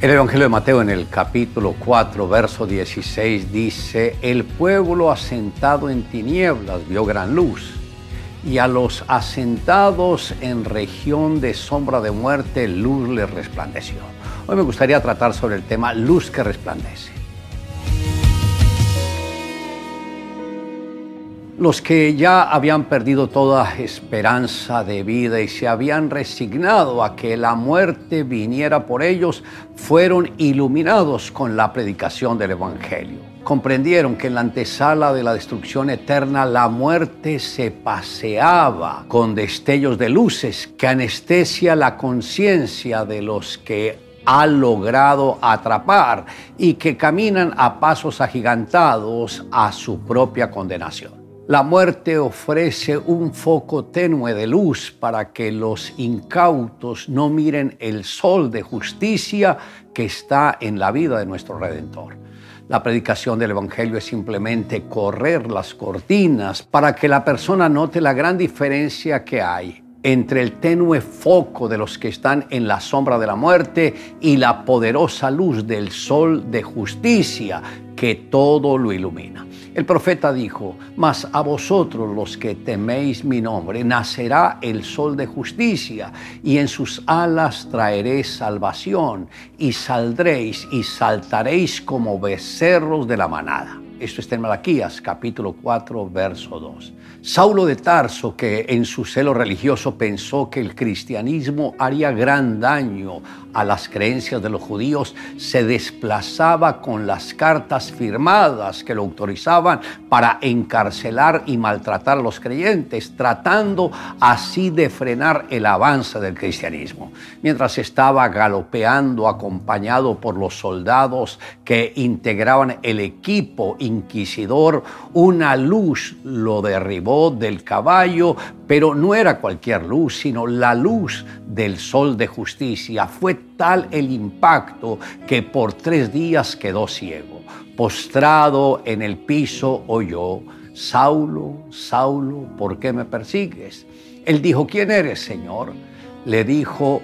El Evangelio de Mateo en el capítulo 4, verso 16 dice, el pueblo asentado en tinieblas vio gran luz, y a los asentados en región de sombra de muerte luz les resplandeció. Hoy me gustaría tratar sobre el tema luz que resplandece. Los que ya habían perdido toda esperanza de vida y se habían resignado a que la muerte viniera por ellos, fueron iluminados con la predicación del Evangelio. Comprendieron que en la antesala de la destrucción eterna la muerte se paseaba con destellos de luces que anestesia la conciencia de los que ha logrado atrapar y que caminan a pasos agigantados a su propia condenación. La muerte ofrece un foco tenue de luz para que los incautos no miren el sol de justicia que está en la vida de nuestro Redentor. La predicación del Evangelio es simplemente correr las cortinas para que la persona note la gran diferencia que hay entre el tenue foco de los que están en la sombra de la muerte y la poderosa luz del sol de justicia que todo lo ilumina. El profeta dijo, mas a vosotros los que teméis mi nombre, nacerá el sol de justicia, y en sus alas traeréis salvación, y saldréis y saltaréis como becerros de la manada. Esto está en Malaquías capítulo 4, verso 2. Saulo de Tarso, que en su celo religioso pensó que el cristianismo haría gran daño a las creencias de los judíos, se desplazaba con las cartas firmadas que lo autorizaban para encarcelar y maltratar a los creyentes, tratando así de frenar el avance del cristianismo. Mientras estaba galopeando acompañado por los soldados que integraban el equipo inquisidor, una luz lo derribó del caballo, pero no era cualquier luz, sino la luz del sol de justicia. Fue tal el impacto que por tres días quedó ciego. Postrado en el piso oyó, Saulo, Saulo, ¿por qué me persigues? Él dijo, ¿quién eres, Señor? Le dijo,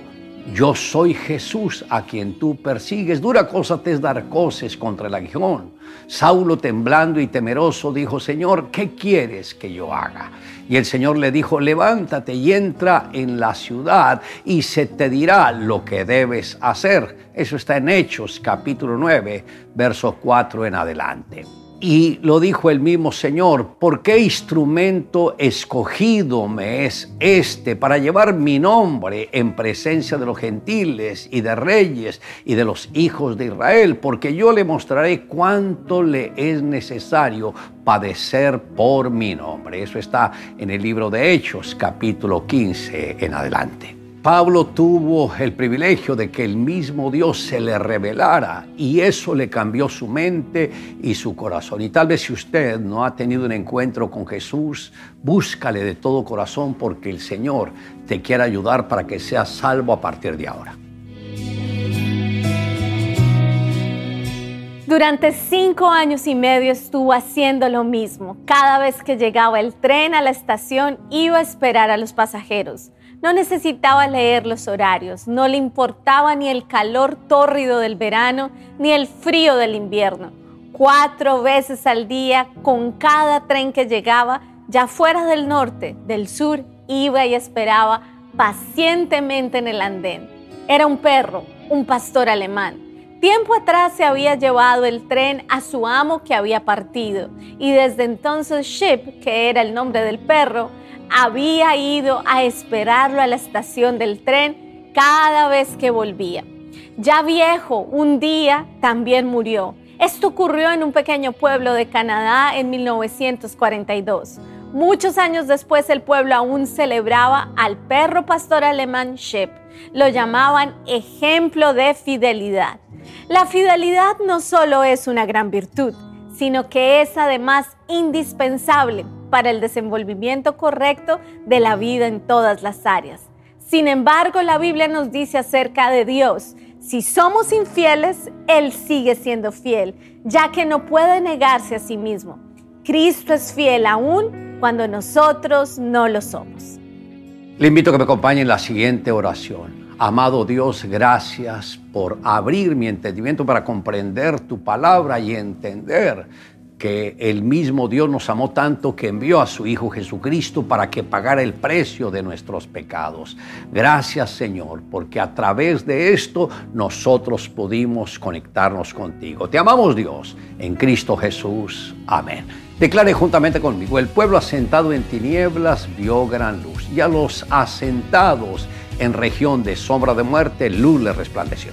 yo soy Jesús a quien tú persigues. Dura cosa te es dar cosas contra el aguijón. Saulo, temblando y temeroso, dijo, Señor, ¿qué quieres que yo haga? Y el Señor le dijo, levántate y entra en la ciudad y se te dirá lo que debes hacer. Eso está en Hechos capítulo 9, verso 4 en adelante. Y lo dijo el mismo Señor, ¿por qué instrumento escogido me es este para llevar mi nombre en presencia de los gentiles y de reyes y de los hijos de Israel? Porque yo le mostraré cuánto le es necesario padecer por mi nombre. Eso está en el libro de Hechos, capítulo 15 en adelante. Pablo tuvo el privilegio de que el mismo Dios se le revelara y eso le cambió su mente y su corazón. Y tal vez si usted no ha tenido un encuentro con Jesús, búscale de todo corazón porque el Señor te quiere ayudar para que seas salvo a partir de ahora. Durante cinco años y medio estuvo haciendo lo mismo. Cada vez que llegaba el tren a la estación iba a esperar a los pasajeros. No necesitaba leer los horarios, no le importaba ni el calor tórrido del verano ni el frío del invierno. Cuatro veces al día, con cada tren que llegaba, ya fuera del norte, del sur, iba y esperaba pacientemente en el andén. Era un perro, un pastor alemán. Tiempo atrás se había llevado el tren a su amo que había partido y desde entonces Ship, que era el nombre del perro, había ido a esperarlo a la estación del tren cada vez que volvía. Ya viejo, un día también murió. Esto ocurrió en un pequeño pueblo de Canadá en 1942. Muchos años después el pueblo aún celebraba al perro pastor alemán Shep. Lo llamaban ejemplo de fidelidad. La fidelidad no solo es una gran virtud, sino que es además indispensable para el desenvolvimiento correcto de la vida en todas las áreas. Sin embargo, la Biblia nos dice acerca de Dios, si somos infieles, Él sigue siendo fiel, ya que no puede negarse a sí mismo. Cristo es fiel aún cuando nosotros no lo somos. Le invito a que me acompañe en la siguiente oración. Amado Dios, gracias por abrir mi entendimiento para comprender tu palabra y entender que el mismo Dios nos amó tanto que envió a su Hijo Jesucristo para que pagara el precio de nuestros pecados. Gracias Señor, porque a través de esto nosotros pudimos conectarnos contigo. Te amamos Dios, en Cristo Jesús. Amén. Declare juntamente conmigo, el pueblo asentado en tinieblas vio gran luz y a los asentados en región de sombra de muerte, luz le resplandeció.